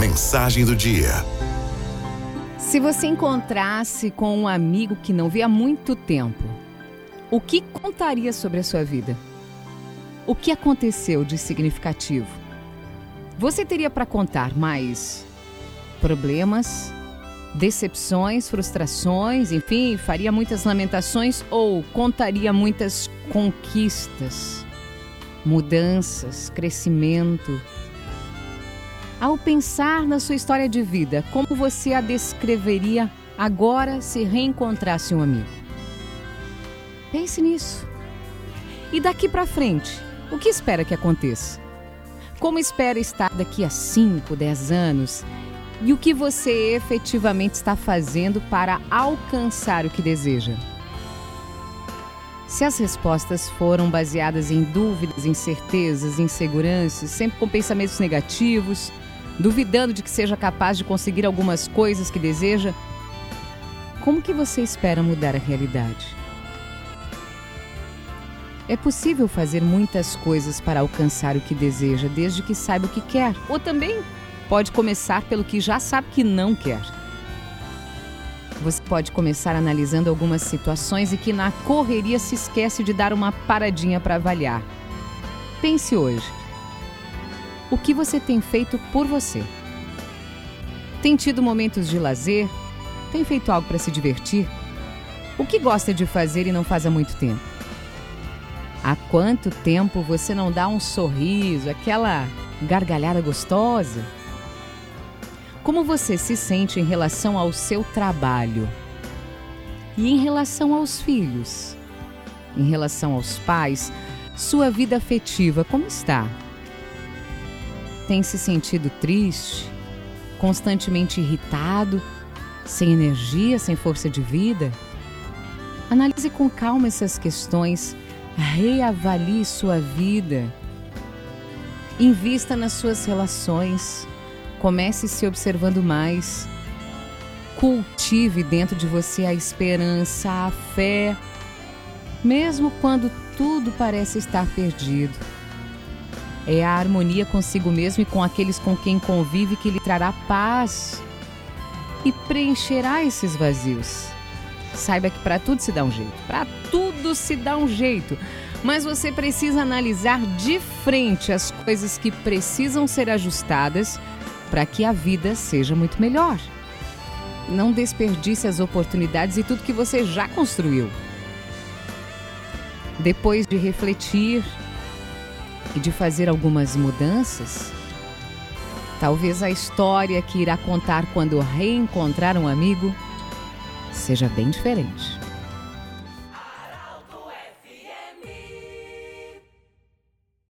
Mensagem do dia. Se você encontrasse com um amigo que não vê há muito tempo, o que contaria sobre a sua vida? O que aconteceu de significativo? Você teria para contar mais problemas, decepções, frustrações, enfim, faria muitas lamentações ou contaria muitas conquistas, mudanças, crescimento? Ao pensar na sua história de vida, como você a descreveria agora se reencontrasse um amigo? Pense nisso. E daqui para frente, o que espera que aconteça? Como espera estar daqui a 5, 10 anos? E o que você efetivamente está fazendo para alcançar o que deseja? Se as respostas foram baseadas em dúvidas, incertezas, inseguranças, sempre com pensamentos negativos, duvidando de que seja capaz de conseguir algumas coisas que deseja, como que você espera mudar a realidade? É possível fazer muitas coisas para alcançar o que deseja, desde que saiba o que quer. Ou também pode começar pelo que já sabe que não quer. Você pode começar analisando algumas situações e que na correria se esquece de dar uma paradinha para avaliar. Pense hoje o que você tem feito por você. Tem tido momentos de lazer? Tem feito algo para se divertir? O que gosta de fazer e não faz há muito tempo? Há quanto tempo você não dá um sorriso, aquela gargalhada gostosa? Como você se sente em relação ao seu trabalho? E em relação aos filhos? Em relação aos pais? Sua vida afetiva, como está? Tem se sentido triste, constantemente irritado, sem energia, sem força de vida? Analise com calma essas questões, reavalie sua vida, invista nas suas relações, comece se observando mais, cultive dentro de você a esperança, a fé, mesmo quando tudo parece estar perdido. É a harmonia consigo mesmo e com aqueles com quem convive que lhe trará paz e preencherá esses vazios. Saiba que para tudo se dá um jeito, para tudo se dá um jeito, mas você precisa analisar de frente as coisas que precisam ser ajustadas para que a vida seja muito melhor. Não desperdice as oportunidades e tudo que você já construiu. Depois de refletir, e de fazer algumas mudanças, talvez a história que irá contar quando reencontrar um amigo seja bem diferente.